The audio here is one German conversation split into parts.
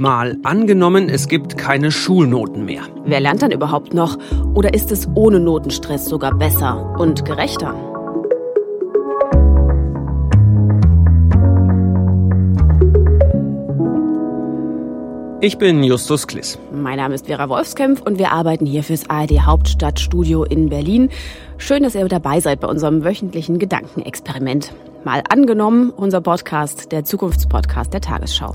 Mal angenommen, es gibt keine Schulnoten mehr. Wer lernt dann überhaupt noch? Oder ist es ohne Notenstress sogar besser und gerechter? Ich bin Justus Kliss. Mein Name ist Vera Wolfskämpf und wir arbeiten hier fürs ARD Hauptstadtstudio in Berlin. Schön, dass ihr dabei seid bei unserem wöchentlichen Gedankenexperiment. Mal angenommen, unser Podcast, der Zukunftspodcast der Tagesschau.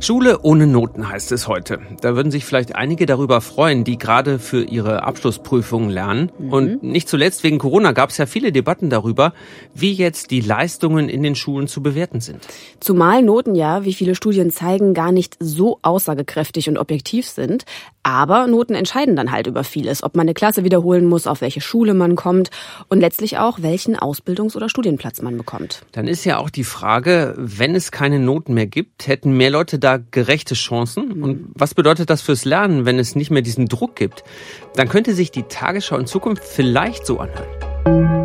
Schule ohne Noten heißt es heute. Da würden sich vielleicht einige darüber freuen, die gerade für ihre Abschlussprüfungen lernen. Mhm. Und nicht zuletzt wegen Corona gab es ja viele Debatten darüber, wie jetzt die Leistungen in den Schulen zu bewerten sind. Zumal Noten ja, wie viele Studien zeigen, gar nicht so aussagekräftig und objektiv sind. Aber Noten entscheiden dann halt über vieles, ob man eine Klasse wiederholen muss, auf welche Schule man kommt und letztlich auch, welchen Ausbildungs- oder Studienplatz man bekommt. Dann ist ja auch die Frage, wenn es keine Noten mehr gibt, hätten mehr Leute da gerechte Chancen? Und was bedeutet das fürs Lernen, wenn es nicht mehr diesen Druck gibt? Dann könnte sich die Tagesschau in Zukunft vielleicht so anhören.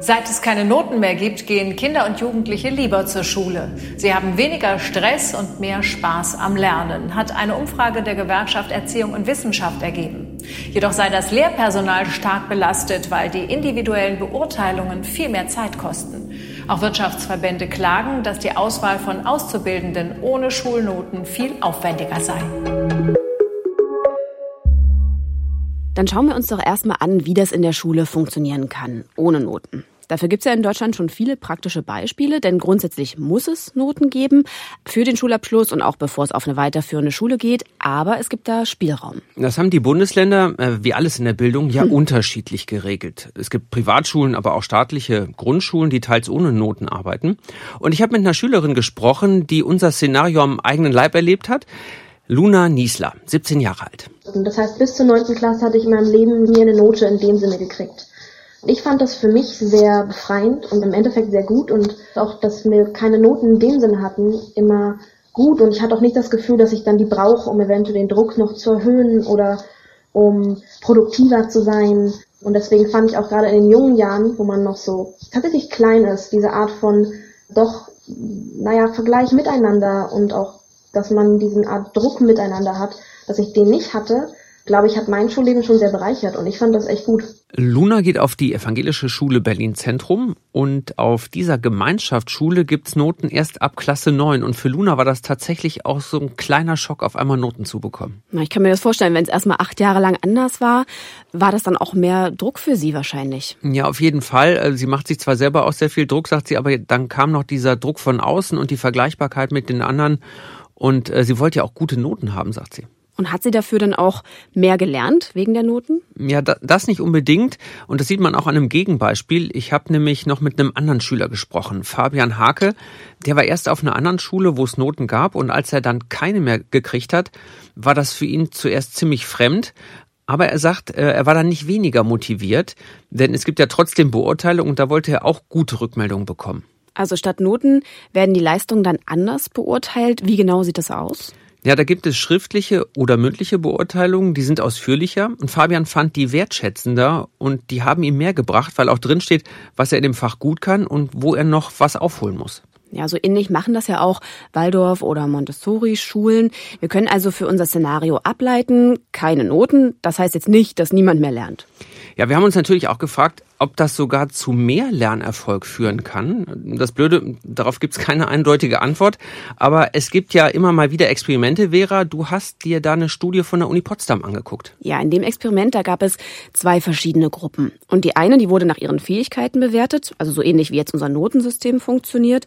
Seit es keine Noten mehr gibt, gehen Kinder und Jugendliche lieber zur Schule. Sie haben weniger Stress und mehr Spaß am Lernen, hat eine Umfrage der Gewerkschaft Erziehung und Wissenschaft ergeben. Jedoch sei das Lehrpersonal stark belastet, weil die individuellen Beurteilungen viel mehr Zeit kosten. Auch Wirtschaftsverbände klagen, dass die Auswahl von Auszubildenden ohne Schulnoten viel aufwendiger sei. Dann schauen wir uns doch erstmal an, wie das in der Schule funktionieren kann, ohne Noten. Dafür gibt es ja in Deutschland schon viele praktische Beispiele, denn grundsätzlich muss es Noten geben für den Schulabschluss und auch bevor es auf eine weiterführende Schule geht. Aber es gibt da Spielraum. Das haben die Bundesländer, äh, wie alles in der Bildung, ja hm. unterschiedlich geregelt. Es gibt Privatschulen, aber auch staatliche Grundschulen, die teils ohne Noten arbeiten. Und ich habe mit einer Schülerin gesprochen, die unser Szenario am eigenen Leib erlebt hat. Luna Niesler, 17 Jahre alt. Das heißt, bis zur 9. Klasse hatte ich in meinem Leben nie eine Note in dem Sinne gekriegt. Ich fand das für mich sehr befreiend und im Endeffekt sehr gut und auch, dass wir keine Noten in dem Sinne hatten, immer gut und ich hatte auch nicht das Gefühl, dass ich dann die brauche, um eventuell den Druck noch zu erhöhen oder um produktiver zu sein. Und deswegen fand ich auch gerade in den jungen Jahren, wo man noch so tatsächlich klein ist, diese Art von doch, naja, Vergleich miteinander und auch, dass man diesen Art Druck miteinander hat, dass ich den nicht hatte, glaube ich, hat mein Schulleben schon sehr bereichert und ich fand das echt gut. Luna geht auf die Evangelische Schule Berlin Zentrum und auf dieser Gemeinschaftsschule gibt's Noten erst ab Klasse 9 und für Luna war das tatsächlich auch so ein kleiner Schock, auf einmal Noten zu bekommen. Ich kann mir das vorstellen, wenn es erstmal acht Jahre lang anders war, war das dann auch mehr Druck für sie wahrscheinlich. Ja, auf jeden Fall. Also sie macht sich zwar selber auch sehr viel Druck, sagt sie, aber dann kam noch dieser Druck von außen und die Vergleichbarkeit mit den anderen und äh, sie wollte ja auch gute Noten haben, sagt sie. Und hat sie dafür dann auch mehr gelernt wegen der Noten? Ja, das nicht unbedingt. Und das sieht man auch an einem Gegenbeispiel. Ich habe nämlich noch mit einem anderen Schüler gesprochen, Fabian Hake. Der war erst auf einer anderen Schule, wo es Noten gab. Und als er dann keine mehr gekriegt hat, war das für ihn zuerst ziemlich fremd. Aber er sagt, äh, er war dann nicht weniger motiviert, denn es gibt ja trotzdem Beurteilungen und da wollte er auch gute Rückmeldungen bekommen. Also statt Noten werden die Leistungen dann anders beurteilt. Wie genau sieht das aus? Ja, da gibt es schriftliche oder mündliche Beurteilungen, die sind ausführlicher. Und Fabian fand die wertschätzender und die haben ihm mehr gebracht, weil auch drin steht, was er in dem Fach gut kann und wo er noch was aufholen muss. Ja, so ähnlich machen das ja auch Waldorf oder Montessori-Schulen. Wir können also für unser Szenario ableiten, keine Noten. Das heißt jetzt nicht, dass niemand mehr lernt. Ja, wir haben uns natürlich auch gefragt, ob das sogar zu mehr Lernerfolg führen kann. Das Blöde, darauf gibt es keine eindeutige Antwort. Aber es gibt ja immer mal wieder Experimente. Vera, du hast dir da eine Studie von der Uni Potsdam angeguckt. Ja, in dem Experiment, da gab es zwei verschiedene Gruppen. Und die eine, die wurde nach ihren Fähigkeiten bewertet, also so ähnlich wie jetzt unser Notensystem funktioniert.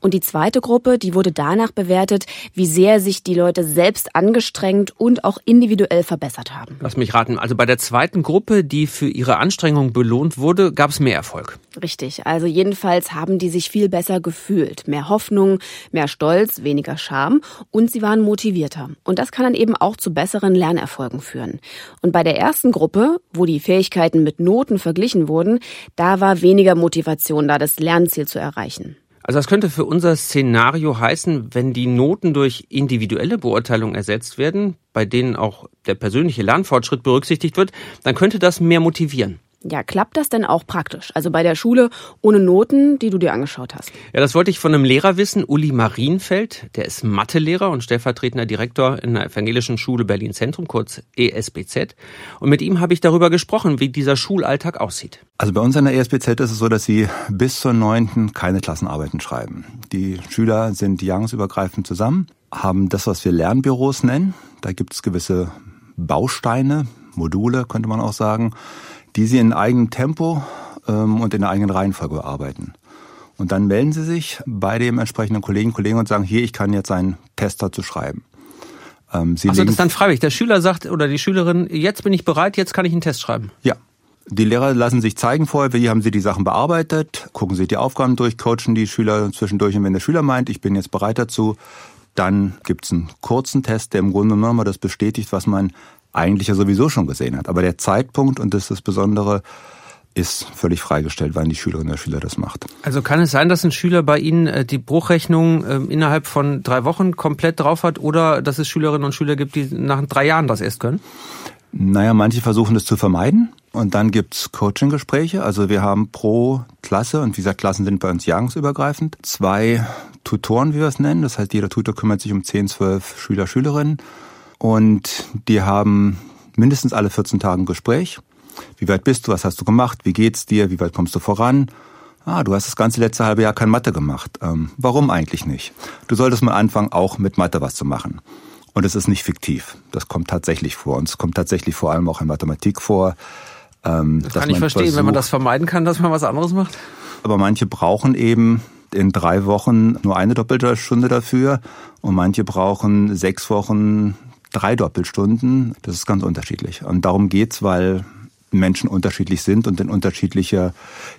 Und die zweite Gruppe, die wurde danach bewertet, wie sehr sich die Leute selbst angestrengt und auch individuell verbessert haben. Lass mich raten. Also bei der zweiten Gruppe, die für ihre Anstrengung belohnt wurde, gab es mehr Erfolg. Richtig. Also jedenfalls haben die sich viel besser gefühlt. Mehr Hoffnung, mehr Stolz, weniger Scham und sie waren motivierter. Und das kann dann eben auch zu besseren Lernerfolgen führen. Und bei der ersten Gruppe, wo die Fähigkeiten mit Noten verglichen wurden, da war weniger Motivation da, das Lernziel zu erreichen. Also das könnte für unser Szenario heißen, wenn die Noten durch individuelle Beurteilung ersetzt werden, bei denen auch der persönliche Lernfortschritt berücksichtigt wird, dann könnte das mehr motivieren. Ja, klappt das denn auch praktisch? Also bei der Schule ohne Noten, die du dir angeschaut hast? Ja, das wollte ich von einem Lehrer wissen, Uli Marienfeld. Der ist Mathelehrer und stellvertretender Direktor in der Evangelischen Schule Berlin Zentrum, kurz ESBZ. Und mit ihm habe ich darüber gesprochen, wie dieser Schulalltag aussieht. Also bei uns an der ESBZ ist es so, dass sie bis zur neunten keine Klassenarbeiten schreiben. Die Schüler sind jahrgangsübergreifend zusammen, haben das, was wir Lernbüros nennen. Da gibt es gewisse Bausteine, Module, könnte man auch sagen die sie in eigenem Tempo ähm, und in der eigenen Reihenfolge bearbeiten. Und dann melden sie sich bei dem entsprechenden Kollegen, Kollegen und sagen, hier, ich kann jetzt einen Test dazu schreiben. Ähm, sie also das ist dann freiwillig. Der Schüler sagt oder die Schülerin, jetzt bin ich bereit, jetzt kann ich einen Test schreiben. Ja. Die Lehrer lassen sich zeigen vorher, wie haben sie die Sachen bearbeitet, gucken sich die Aufgaben durch, coachen die Schüler zwischendurch und wenn der Schüler meint, ich bin jetzt bereit dazu, dann gibt's einen kurzen Test, der im Grunde genommen das bestätigt, was man eigentlich ja sowieso schon gesehen hat. Aber der Zeitpunkt, und das ist das Besondere, ist völlig freigestellt, wann die Schülerin oder Schüler das macht. Also kann es sein, dass ein Schüler bei Ihnen äh, die Bruchrechnung ähm, innerhalb von drei Wochen komplett drauf hat oder dass es Schülerinnen und Schüler gibt, die nach drei Jahren das erst können? Naja, manche versuchen das zu vermeiden. Und dann gibt's Coaching-Gespräche. Also wir haben pro Klasse, und wie gesagt, Klassen sind bei uns jahrgangsübergreifend, zwei Tutoren, wie wir es nennen. Das heißt, jeder Tutor kümmert sich um 10, 12 Schüler, Schülerinnen. Und die haben mindestens alle 14 Tage ein Gespräch. Wie weit bist du? Was hast du gemacht? Wie geht's dir? Wie weit kommst du voran? Ah, du hast das ganze letzte halbe Jahr kein Mathe gemacht. Ähm, warum eigentlich nicht? Du solltest mal anfangen, auch mit Mathe was zu machen. Und es ist nicht fiktiv. Das kommt tatsächlich vor. Und es kommt tatsächlich vor allem auch in Mathematik vor. Ähm, das kann ich verstehen, versucht, wenn man das vermeiden kann, dass man was anderes macht. Aber manche brauchen eben in drei Wochen nur eine doppelte Stunde dafür und manche brauchen sechs Wochen drei Doppelstunden. Das ist ganz unterschiedlich. Und darum geht's, weil Menschen unterschiedlich sind und in unterschiedlicher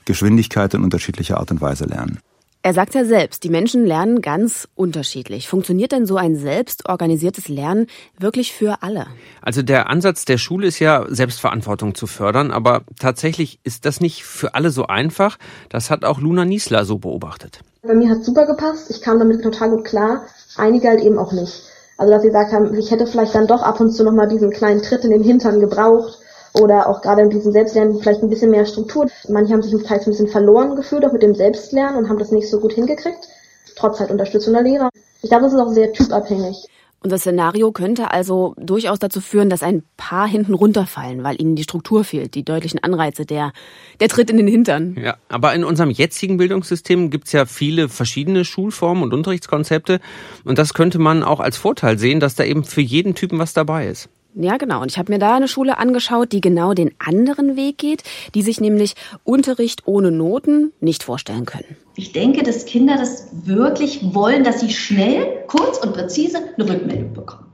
Geschwindigkeit und unterschiedlicher Art und Weise lernen. Er sagt ja selbst, die Menschen lernen ganz unterschiedlich. Funktioniert denn so ein selbstorganisiertes Lernen wirklich für alle? Also der Ansatz der Schule ist ja, Selbstverantwortung zu fördern, aber tatsächlich ist das nicht für alle so einfach. Das hat auch Luna Niesler so beobachtet. Bei mir hat super gepasst. Ich kam damit total gut klar. Einige halt eben auch nicht. Also dass sie gesagt haben, ich hätte vielleicht dann doch ab und zu nochmal diesen kleinen Tritt in den Hintern gebraucht oder auch gerade in diesem Selbstlernen vielleicht ein bisschen mehr Struktur. Manche haben sich teils ein bisschen verloren gefühlt, auch mit dem Selbstlernen und haben das nicht so gut hingekriegt, trotz halt Unterstützung der Lehrer. Ich glaube, das ist auch sehr typabhängig. Unser Szenario könnte also durchaus dazu führen, dass ein paar hinten runterfallen, weil ihnen die Struktur fehlt, die deutlichen Anreize, der, der Tritt in den Hintern. Ja, aber in unserem jetzigen Bildungssystem gibt's ja viele verschiedene Schulformen und Unterrichtskonzepte. Und das könnte man auch als Vorteil sehen, dass da eben für jeden Typen was dabei ist. Ja, genau. Und ich habe mir da eine Schule angeschaut, die genau den anderen Weg geht, die sich nämlich Unterricht ohne Noten nicht vorstellen können. Ich denke, dass Kinder das wirklich wollen, dass sie schnell, kurz und präzise eine Rückmeldung bekommen.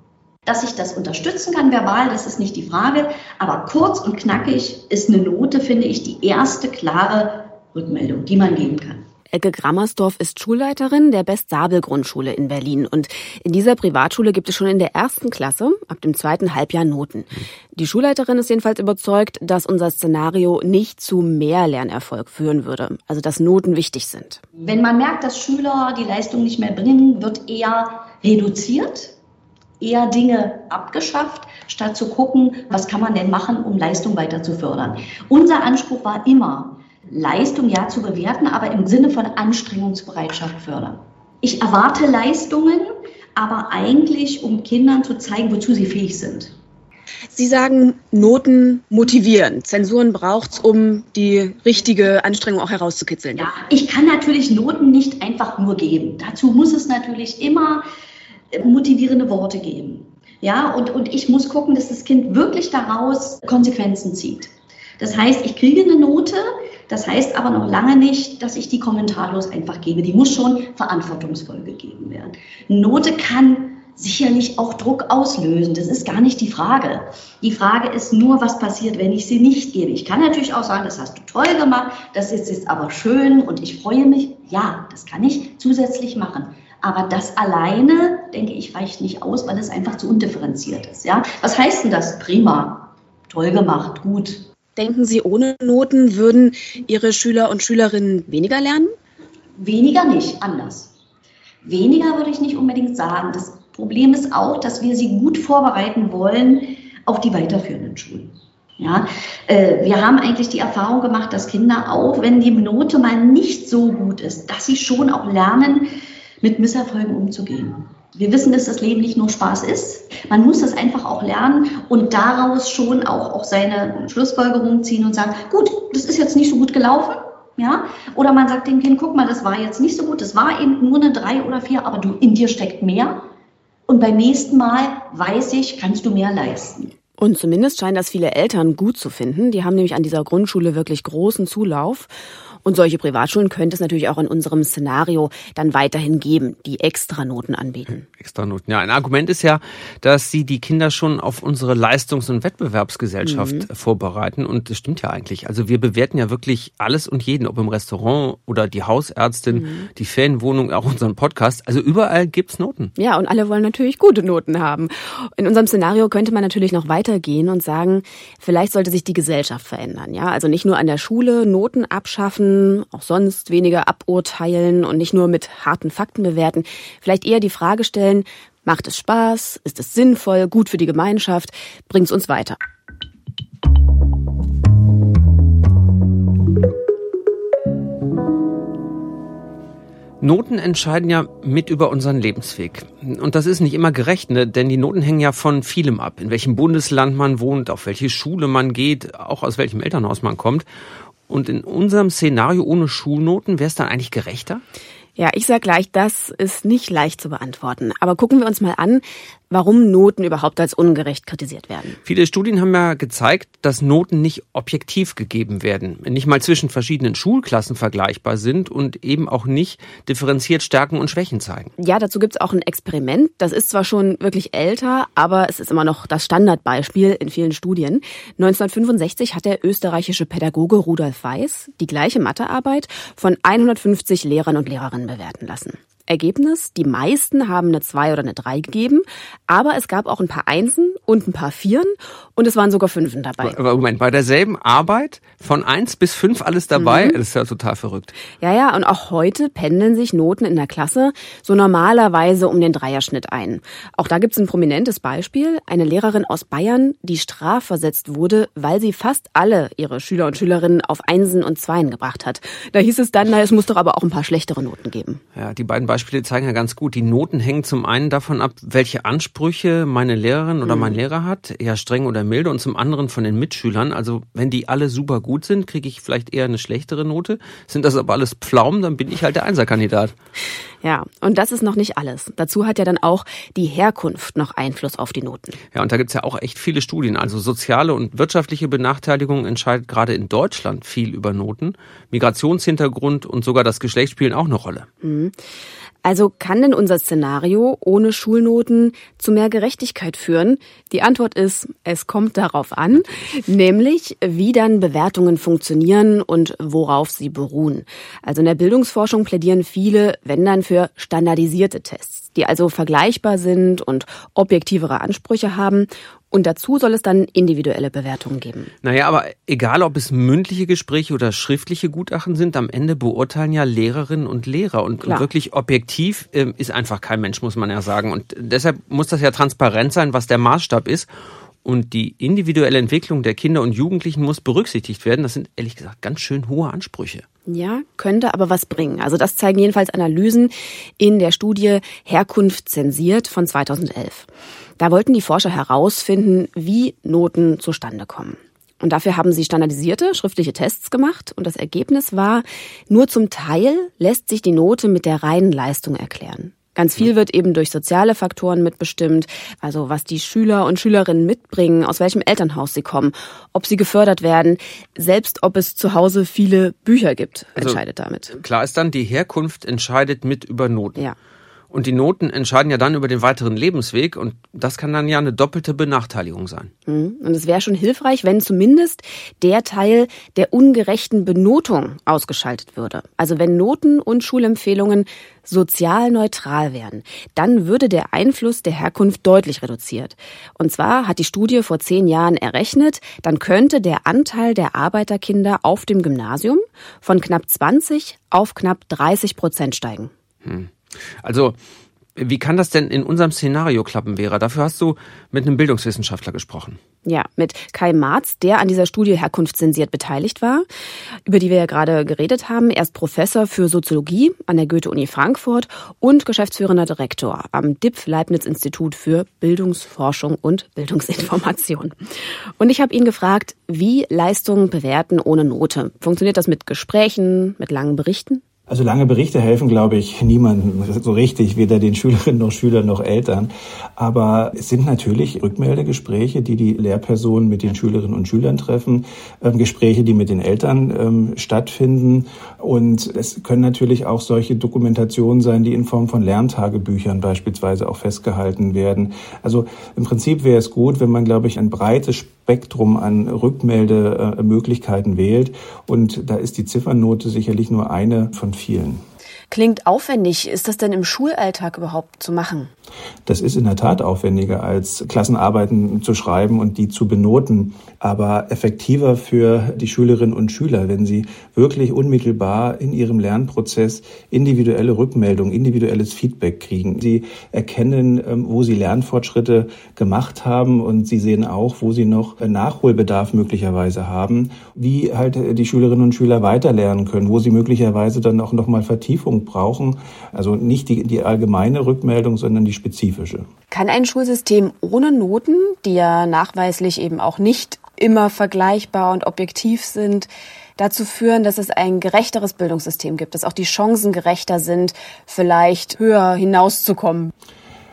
Dass ich das unterstützen kann verbal, das ist nicht die Frage, aber kurz und knackig ist eine Note, finde ich, die erste klare Rückmeldung, die man geben kann. Elke Grammersdorf ist Schulleiterin der Best-Sabel-Grundschule in Berlin. Und in dieser Privatschule gibt es schon in der ersten Klasse ab dem zweiten Halbjahr Noten. Die Schulleiterin ist jedenfalls überzeugt, dass unser Szenario nicht zu mehr Lernerfolg führen würde. Also dass Noten wichtig sind. Wenn man merkt, dass Schüler die Leistung nicht mehr bringen, wird eher reduziert eher Dinge abgeschafft, statt zu gucken, was kann man denn machen, um Leistung weiter zu fördern. Unser Anspruch war immer, Leistung ja zu bewerten, aber im Sinne von Anstrengungsbereitschaft fördern. Ich erwarte Leistungen, aber eigentlich, um Kindern zu zeigen, wozu sie fähig sind. Sie sagen, Noten motivieren. Zensuren braucht es, um die richtige Anstrengung auch herauszukitzeln. Ja, ich kann natürlich Noten nicht einfach nur geben. Dazu muss es natürlich immer äh, motivierende Worte geben. Ja, und, und ich muss gucken, dass das Kind wirklich daraus Konsequenzen zieht. Das heißt, ich kriege eine Note, das heißt aber noch lange nicht, dass ich die kommentarlos einfach gebe. Die muss schon verantwortungsvoll gegeben werden. Note kann sicherlich auch Druck auslösen. Das ist gar nicht die Frage. Die Frage ist nur, was passiert, wenn ich sie nicht gebe. Ich kann natürlich auch sagen, das hast du toll gemacht, das ist jetzt aber schön und ich freue mich. Ja, das kann ich zusätzlich machen. Aber das alleine, denke ich, reicht nicht aus, weil es einfach zu undifferenziert ist. Ja? Was heißt denn das? Prima, toll gemacht, gut. Denken Sie, ohne Noten würden Ihre Schüler und Schülerinnen weniger lernen? Weniger nicht, anders. Weniger würde ich nicht unbedingt sagen. Das Problem ist auch, dass wir sie gut vorbereiten wollen auf die weiterführenden Schulen. Ja, äh, wir haben eigentlich die Erfahrung gemacht, dass Kinder auch, wenn die Note mal nicht so gut ist, dass sie schon auch lernen, mit Misserfolgen umzugehen. Wir wissen, dass das Leben nicht nur Spaß ist. Man muss das einfach auch lernen und daraus schon auch, auch seine Schlussfolgerungen ziehen und sagen, gut, das ist jetzt nicht so gut gelaufen. Ja? Oder man sagt dem Kind, guck mal, das war jetzt nicht so gut, das war eben nur eine drei oder vier, aber du, in dir steckt mehr. Und beim nächsten Mal weiß ich, kannst du mehr leisten. Und zumindest scheinen das viele Eltern gut zu finden. Die haben nämlich an dieser Grundschule wirklich großen Zulauf. Und solche Privatschulen könnte es natürlich auch in unserem Szenario dann weiterhin geben, die Extranoten anbieten. Extranoten. Ja, ein Argument ist ja, dass sie die Kinder schon auf unsere Leistungs- und Wettbewerbsgesellschaft mhm. vorbereiten. Und das stimmt ja eigentlich. Also wir bewerten ja wirklich alles und jeden, ob im Restaurant oder die Hausärztin, mhm. die Ferienwohnung, auch unseren Podcast. Also überall gibt's Noten. Ja, und alle wollen natürlich gute Noten haben. In unserem Szenario könnte man natürlich noch weitergehen und sagen, vielleicht sollte sich die Gesellschaft verändern. Ja, also nicht nur an der Schule Noten abschaffen, auch sonst weniger aburteilen und nicht nur mit harten Fakten bewerten. Vielleicht eher die Frage stellen, macht es Spaß? Ist es sinnvoll? Gut für die Gemeinschaft? Bringt es uns weiter? Noten entscheiden ja mit über unseren Lebensweg. Und das ist nicht immer gerecht, ne? denn die Noten hängen ja von vielem ab. In welchem Bundesland man wohnt, auf welche Schule man geht, auch aus welchem Elternhaus man kommt. Und in unserem Szenario ohne Schulnoten wäre es dann eigentlich gerechter? Ja, ich sag gleich, das ist nicht leicht zu beantworten. Aber gucken wir uns mal an, warum Noten überhaupt als ungerecht kritisiert werden. Viele Studien haben ja gezeigt, dass Noten nicht objektiv gegeben werden, nicht mal zwischen verschiedenen Schulklassen vergleichbar sind und eben auch nicht differenziert Stärken und Schwächen zeigen. Ja, dazu gibt es auch ein Experiment. Das ist zwar schon wirklich älter, aber es ist immer noch das Standardbeispiel in vielen Studien. 1965 hat der österreichische Pädagoge Rudolf Weiß die gleiche Mathearbeit von 150 Lehrern und Lehrerinnen bewerten lassen. Ergebnis, die meisten haben eine 2 oder eine 3 gegeben, aber es gab auch ein paar Einsen und ein paar Vieren und es waren sogar Fünfen dabei. Aber Moment, bei derselben Arbeit von 1 bis 5 alles dabei? Mhm. Das ist ja total verrückt. Ja, ja, und auch heute pendeln sich Noten in der Klasse so normalerweise um den Dreierschnitt ein. Auch da gibt es ein prominentes Beispiel. Eine Lehrerin aus Bayern, die strafversetzt wurde, weil sie fast alle ihre Schüler und Schülerinnen auf Einsen und Zweien gebracht hat. Da hieß es dann, na, es muss doch aber auch ein paar schlechtere Noten geben. Ja, die beiden Beispiele zeigen ja ganz gut. Die Noten hängen zum einen davon ab, welche Ansprüche meine Lehrerin oder mein mhm. Lehrer hat, eher streng oder milde, und zum anderen von den Mitschülern. Also wenn die alle super gut sind, kriege ich vielleicht eher eine schlechtere Note. Sind das aber alles Pflaumen, dann bin ich halt der Einserkandidat. Ja, und das ist noch nicht alles. Dazu hat ja dann auch die Herkunft noch Einfluss auf die Noten. Ja, und da gibt's ja auch echt viele Studien. Also soziale und wirtschaftliche Benachteiligung entscheidet gerade in Deutschland viel über Noten. Migrationshintergrund und sogar das Geschlecht spielen auch eine Rolle. Mhm. Also kann denn unser Szenario ohne Schulnoten zu mehr Gerechtigkeit führen? Die Antwort ist, es kommt darauf an, nämlich wie dann Bewertungen funktionieren und worauf sie beruhen. Also in der Bildungsforschung plädieren viele, wenn dann für standardisierte Tests, die also vergleichbar sind und objektivere Ansprüche haben und dazu soll es dann individuelle Bewertungen geben. Naja, aber egal, ob es mündliche Gespräche oder schriftliche Gutachten sind, am Ende beurteilen ja Lehrerinnen und Lehrer. Und, und wirklich objektiv äh, ist einfach kein Mensch, muss man ja sagen. Und deshalb muss das ja transparent sein, was der Maßstab ist. Und die individuelle Entwicklung der Kinder und Jugendlichen muss berücksichtigt werden. Das sind ehrlich gesagt ganz schön hohe Ansprüche. Ja, könnte aber was bringen. Also das zeigen jedenfalls Analysen in der Studie Herkunft zensiert von 2011. Da wollten die Forscher herausfinden, wie Noten zustande kommen. Und dafür haben sie standardisierte schriftliche Tests gemacht und das Ergebnis war, nur zum Teil lässt sich die Note mit der reinen Leistung erklären. Ganz viel wird eben durch soziale Faktoren mitbestimmt, also was die Schüler und Schülerinnen mitbringen, aus welchem Elternhaus sie kommen, ob sie gefördert werden, selbst ob es zu Hause viele Bücher gibt, also entscheidet also, damit. Klar ist dann, die Herkunft entscheidet mit über Noten. Ja. Und die Noten entscheiden ja dann über den weiteren Lebensweg und das kann dann ja eine doppelte Benachteiligung sein. Mhm. Und es wäre schon hilfreich, wenn zumindest der Teil der ungerechten Benotung ausgeschaltet würde. Also wenn Noten und Schulempfehlungen sozial neutral wären, dann würde der Einfluss der Herkunft deutlich reduziert. Und zwar hat die Studie vor zehn Jahren errechnet, dann könnte der Anteil der Arbeiterkinder auf dem Gymnasium von knapp 20 auf knapp 30 Prozent steigen. Hm. Also Wie kann das denn in unserem Szenario klappen, Vera? Dafür hast du mit einem Bildungswissenschaftler gesprochen. Ja, mit Kai Marz, der an dieser Studie herkunftszensiert beteiligt war, über die wir ja gerade geredet haben. Er ist Professor für Soziologie an der Goethe-Uni Frankfurt und geschäftsführender Direktor am DIPF-Leibniz-Institut für Bildungsforschung und Bildungsinformation. Und ich habe ihn gefragt, wie Leistungen bewerten ohne Note. Funktioniert das mit Gesprächen, mit langen Berichten? Also lange Berichte helfen, glaube ich, niemandem so richtig, weder den Schülerinnen noch Schülern noch Eltern. Aber es sind natürlich Rückmeldegespräche, die die Lehrpersonen mit den Schülerinnen und Schülern treffen, ähm, Gespräche, die mit den Eltern ähm, stattfinden. Und es können natürlich auch solche Dokumentationen sein, die in Form von Lerntagebüchern beispielsweise auch festgehalten werden. Also im Prinzip wäre es gut, wenn man, glaube ich, ein breites Spektrum an Rückmeldemöglichkeiten wählt. Und da ist die Ziffernote sicherlich nur eine von vielen. Klingt aufwendig. Ist das denn im Schulalltag überhaupt zu machen? Das ist in der Tat aufwendiger, als Klassenarbeiten zu schreiben und die zu benoten, aber effektiver für die Schülerinnen und Schüler, wenn sie wirklich unmittelbar in ihrem Lernprozess individuelle Rückmeldung, individuelles Feedback kriegen. Sie erkennen, ähm, wo sie Lernfortschritte gemacht haben und sie sehen auch, wo sie noch Nachholbedarf möglicherweise haben, wie halt die Schülerinnen und Schüler weiterlernen können, wo sie möglicherweise dann auch noch mal Brauchen. Also nicht die, die allgemeine Rückmeldung, sondern die spezifische. Kann ein Schulsystem ohne Noten, die ja nachweislich eben auch nicht immer vergleichbar und objektiv sind, dazu führen, dass es ein gerechteres Bildungssystem gibt, dass auch die Chancen gerechter sind, vielleicht höher hinauszukommen?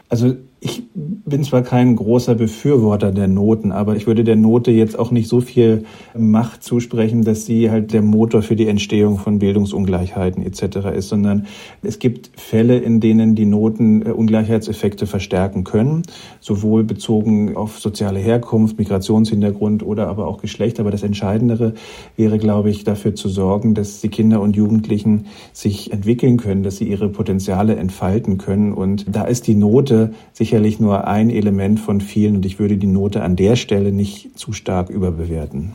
Also ich bin zwar kein großer Befürworter der Noten, aber ich würde der Note jetzt auch nicht so viel Macht zusprechen, dass sie halt der Motor für die Entstehung von Bildungsungleichheiten etc. ist, sondern es gibt Fälle, in denen die Noten äh, Ungleichheitseffekte verstärken können, sowohl bezogen auf soziale Herkunft, Migrationshintergrund oder aber auch Geschlecht. Aber das Entscheidendere wäre, glaube ich, dafür zu sorgen, dass die Kinder und Jugendlichen sich entwickeln können, dass sie ihre Potenziale entfalten können. Und da ist die Note sich sicherlich nur ein Element von vielen und ich würde die Note an der Stelle nicht zu stark überbewerten.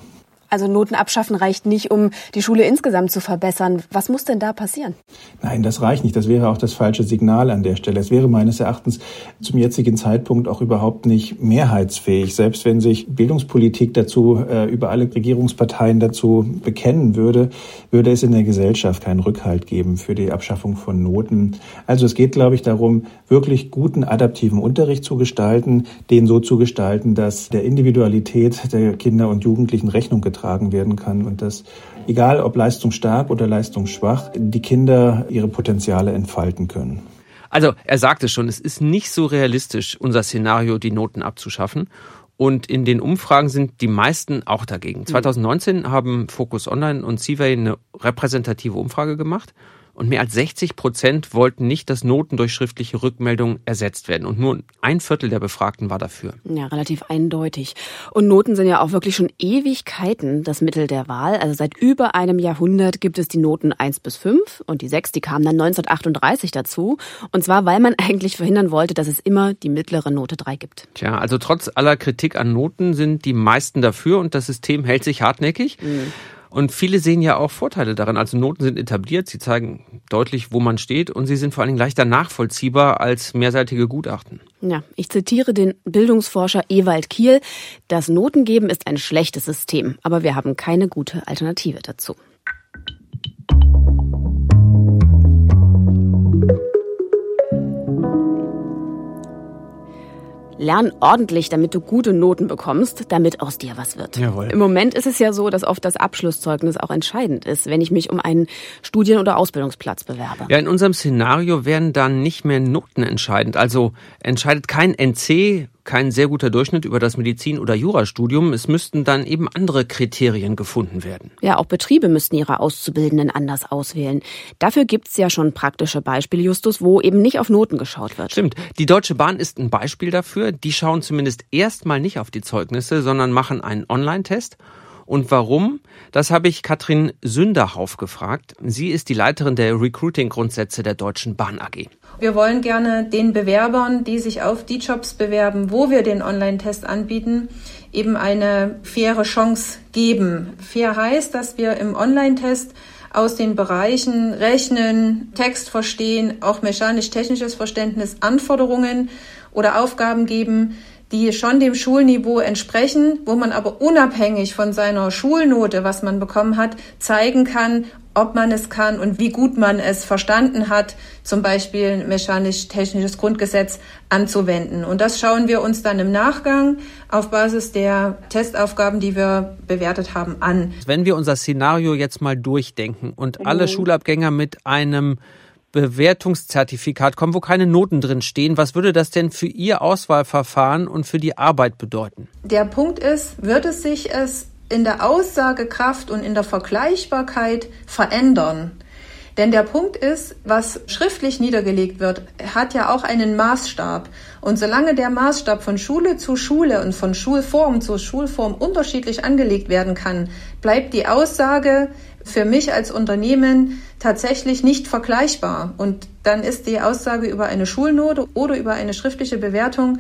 Also Noten abschaffen reicht nicht, um die Schule insgesamt zu verbessern. Was muss denn da passieren? Nein, das reicht nicht. Das wäre auch das falsche Signal an der Stelle. Es wäre meines Erachtens zum jetzigen Zeitpunkt auch überhaupt nicht mehrheitsfähig. Selbst wenn sich Bildungspolitik dazu äh, über alle Regierungsparteien dazu bekennen würde, würde es in der Gesellschaft keinen Rückhalt geben für die Abschaffung von Noten. Also es geht, glaube ich, darum, wirklich guten adaptiven Unterricht zu gestalten, den so zu gestalten, dass der Individualität der Kinder und Jugendlichen Rechnung getragen getragen werden kann und dass, egal ob leistungsstark oder leistungsschwach, die Kinder ihre Potenziale entfalten können. Also er sagte schon, es ist nicht so realistisch, unser Szenario, die Noten abzuschaffen. Und in den Umfragen sind die meisten auch dagegen. 2019 mhm. haben Focus Online und Seaway eine repräsentative Umfrage gemacht und mehr als 60 Prozent wollten nicht, dass Noten durch schriftliche Rückmeldungen ersetzt werden. Und nur ein Viertel der Befragten war dafür. Ja, relativ eindeutig. Und Noten sind ja auch wirklich schon Ewigkeiten das Mittel der Wahl. Also seit über einem Jahrhundert gibt es die Noten 1 bis 5 und die 6, die kamen dann 1938 dazu. Und zwar, weil man eigentlich verhindern wollte, dass es immer die mittlere Note 3 gibt. Tja, also trotz aller Kritik an Noten sind die meisten dafür und das System hält sich hartnäckig. Mhm. Und viele sehen ja auch Vorteile daran. Also Noten sind etabliert, sie zeigen deutlich, wo man steht und sie sind vor allen Dingen leichter nachvollziehbar als mehrseitige Gutachten. Ja, ich zitiere den Bildungsforscher Ewald Kiel. Das Notengeben ist ein schlechtes System, aber wir haben keine gute Alternative dazu. Lern ordentlich, damit du gute Noten bekommst, damit aus dir was wird. Jawohl. Im Moment ist es ja so, dass oft das Abschlusszeugnis auch entscheidend ist, wenn ich mich um einen Studien- oder Ausbildungsplatz bewerbe. Ja, in unserem Szenario werden dann nicht mehr Noten entscheidend. Also entscheidet kein NC kein sehr guter Durchschnitt über das Medizin- oder Jurastudium. Es müssten dann eben andere Kriterien gefunden werden. Ja, auch Betriebe müssten ihre Auszubildenden anders auswählen. Dafür gibt's ja schon praktische Beispiele, Justus, wo eben nicht auf Noten geschaut wird. Stimmt. Die Deutsche Bahn ist ein Beispiel dafür. Die schauen zumindest erstmal nicht auf die Zeugnisse, sondern machen einen Online-Test. Und warum? Das habe ich Katrin Sünderhauf gefragt. Sie ist die Leiterin der Recruiting-Grundsätze der Deutschen Bahn AG. Wir wollen gerne den Bewerbern, die sich auf die Jobs bewerben, wo wir den Online-Test anbieten, eben eine faire Chance geben. Fair heißt, dass wir im Online-Test aus den Bereichen Rechnen, Text verstehen, auch mechanisch-technisches Verständnis Anforderungen oder Aufgaben geben, die schon dem Schulniveau entsprechen, wo man aber unabhängig von seiner Schulnote, was man bekommen hat, zeigen kann, ob man es kann und wie gut man es verstanden hat, zum Beispiel mechanisch-technisches Grundgesetz anzuwenden. Und das schauen wir uns dann im Nachgang auf Basis der Testaufgaben, die wir bewertet haben, an. Wenn wir unser Szenario jetzt mal durchdenken und alle mhm. Schulabgänger mit einem Bewertungszertifikat kommen, wo keine Noten drin stehen. Was würde das denn für Ihr Auswahlverfahren und für die Arbeit bedeuten? Der Punkt ist, würde sich es in der Aussagekraft und in der Vergleichbarkeit verändern? Denn der Punkt ist, was schriftlich niedergelegt wird, hat ja auch einen Maßstab. Und solange der Maßstab von Schule zu Schule und von Schulform zu Schulform unterschiedlich angelegt werden kann, bleibt die Aussage für mich als Unternehmen tatsächlich nicht vergleichbar. Und dann ist die Aussage über eine Schulnote oder über eine schriftliche Bewertung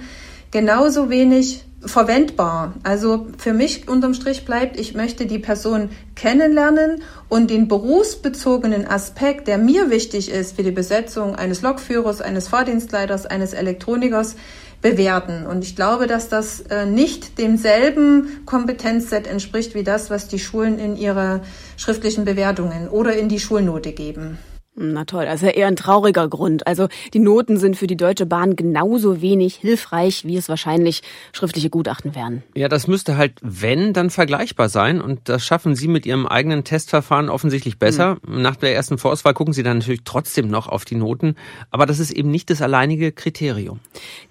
genauso wenig verwendbar. Also für mich unterm Strich bleibt, ich möchte die Person kennenlernen und den berufsbezogenen Aspekt, der mir wichtig ist für die Besetzung eines Lokführers, eines Fahrdienstleiters, eines Elektronikers, bewerten. Und ich glaube, dass das äh, nicht demselben Kompetenzset entspricht wie das, was die Schulen in ihre schriftlichen Bewertungen oder in die Schulnote geben. Na toll, also eher ein trauriger Grund. Also die Noten sind für die Deutsche Bahn genauso wenig hilfreich, wie es wahrscheinlich schriftliche Gutachten wären. Ja, das müsste halt, wenn, dann vergleichbar sein. Und das schaffen Sie mit Ihrem eigenen Testverfahren offensichtlich besser. Mhm. Nach der ersten Vorauswahl gucken Sie dann natürlich trotzdem noch auf die Noten. Aber das ist eben nicht das alleinige Kriterium.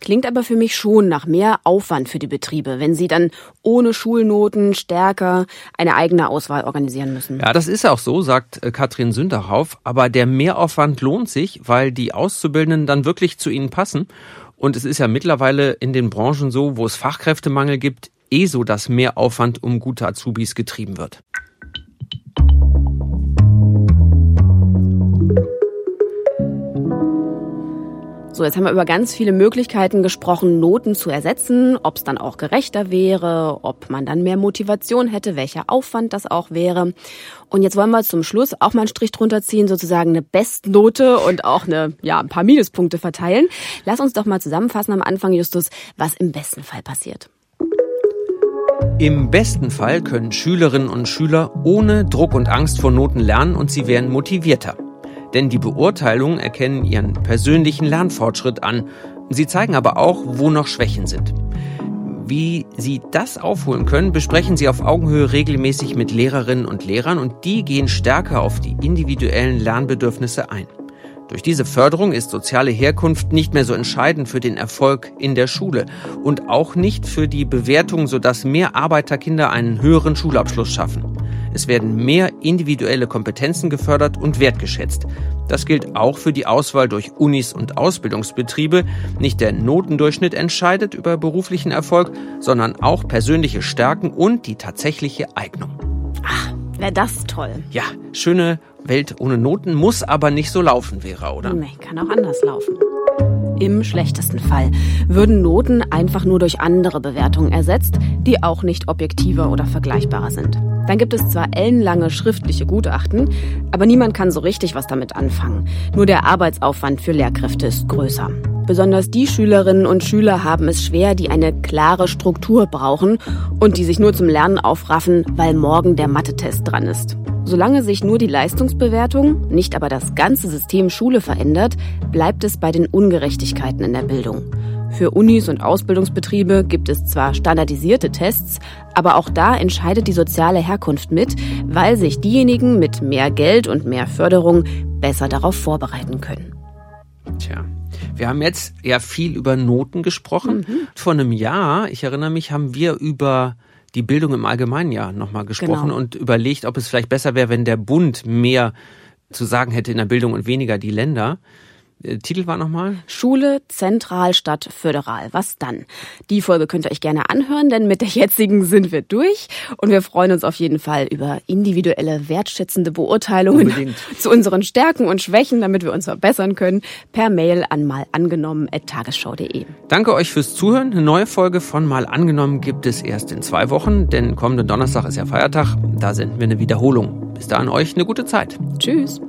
Klingt aber für mich schon nach mehr Aufwand für die Betriebe, wenn sie dann ohne Schulnoten stärker eine eigene Auswahl organisieren müssen. Ja, das ist auch so, sagt äh, Katrin Sünderhauf. Aber der Mehraufwand lohnt sich, weil die Auszubildenden dann wirklich zu ihnen passen. Und es ist ja mittlerweile in den Branchen so, wo es Fachkräftemangel gibt, eh so, dass Mehraufwand um gute Azubis getrieben wird. So, jetzt haben wir über ganz viele Möglichkeiten gesprochen, Noten zu ersetzen, ob es dann auch gerechter wäre, ob man dann mehr Motivation hätte, welcher Aufwand das auch wäre. Und jetzt wollen wir zum Schluss auch mal einen Strich drunter ziehen, sozusagen eine Bestnote und auch eine, ja, ein paar Minuspunkte verteilen. Lass uns doch mal zusammenfassen am Anfang, Justus, was im besten Fall passiert. Im besten Fall können Schülerinnen und Schüler ohne Druck und Angst vor Noten lernen und sie werden motivierter. Denn die Beurteilungen erkennen ihren persönlichen Lernfortschritt an. Sie zeigen aber auch, wo noch Schwächen sind. Wie Sie das aufholen können, besprechen Sie auf Augenhöhe regelmäßig mit Lehrerinnen und Lehrern und die gehen stärker auf die individuellen Lernbedürfnisse ein. Durch diese Förderung ist soziale Herkunft nicht mehr so entscheidend für den Erfolg in der Schule und auch nicht für die Bewertung, sodass mehr Arbeiterkinder einen höheren Schulabschluss schaffen. Es werden mehr individuelle Kompetenzen gefördert und wertgeschätzt. Das gilt auch für die Auswahl durch Unis und Ausbildungsbetriebe. Nicht der Notendurchschnitt entscheidet über beruflichen Erfolg, sondern auch persönliche Stärken und die tatsächliche Eignung. Ach, wäre das toll. Ja, schöne Welt ohne Noten muss aber nicht so laufen, Vera, oder? Nee, kann auch anders laufen. Im schlechtesten Fall würden Noten einfach nur durch andere Bewertungen ersetzt, die auch nicht objektiver oder vergleichbarer sind. Dann gibt es zwar ellenlange schriftliche Gutachten, aber niemand kann so richtig was damit anfangen. Nur der Arbeitsaufwand für Lehrkräfte ist größer. Besonders die Schülerinnen und Schüler haben es schwer, die eine klare Struktur brauchen und die sich nur zum Lernen aufraffen, weil morgen der Mathe-Test dran ist. Solange sich nur die Leistungsbewertung, nicht aber das ganze System Schule verändert, bleibt es bei den Ungerechtigkeiten in der Bildung. Für Unis und Ausbildungsbetriebe gibt es zwar standardisierte Tests, aber auch da entscheidet die soziale Herkunft mit, weil sich diejenigen mit mehr Geld und mehr Förderung besser darauf vorbereiten können. Tja. Wir haben jetzt ja viel über Noten gesprochen. Mhm. Vor einem Jahr, ich erinnere mich, haben wir über die Bildung im Allgemeinen ja nochmal gesprochen genau. und überlegt, ob es vielleicht besser wäre, wenn der Bund mehr zu sagen hätte in der Bildung und weniger die Länder. Äh, Titel war nochmal? Schule, Zentral, Stadt, Föderal. Was dann? Die Folge könnt ihr euch gerne anhören, denn mit der jetzigen sind wir durch und wir freuen uns auf jeden Fall über individuelle, wertschätzende Beurteilungen Unbedingt. zu unseren Stärken und Schwächen, damit wir uns verbessern können, per Mail an malangenommen.tagesschau.de. Danke euch fürs Zuhören. Eine neue Folge von Mal angenommen gibt es erst in zwei Wochen, denn kommenden Donnerstag ist ja Feiertag. Da senden wir eine Wiederholung. Bis dahin euch eine gute Zeit. Tschüss.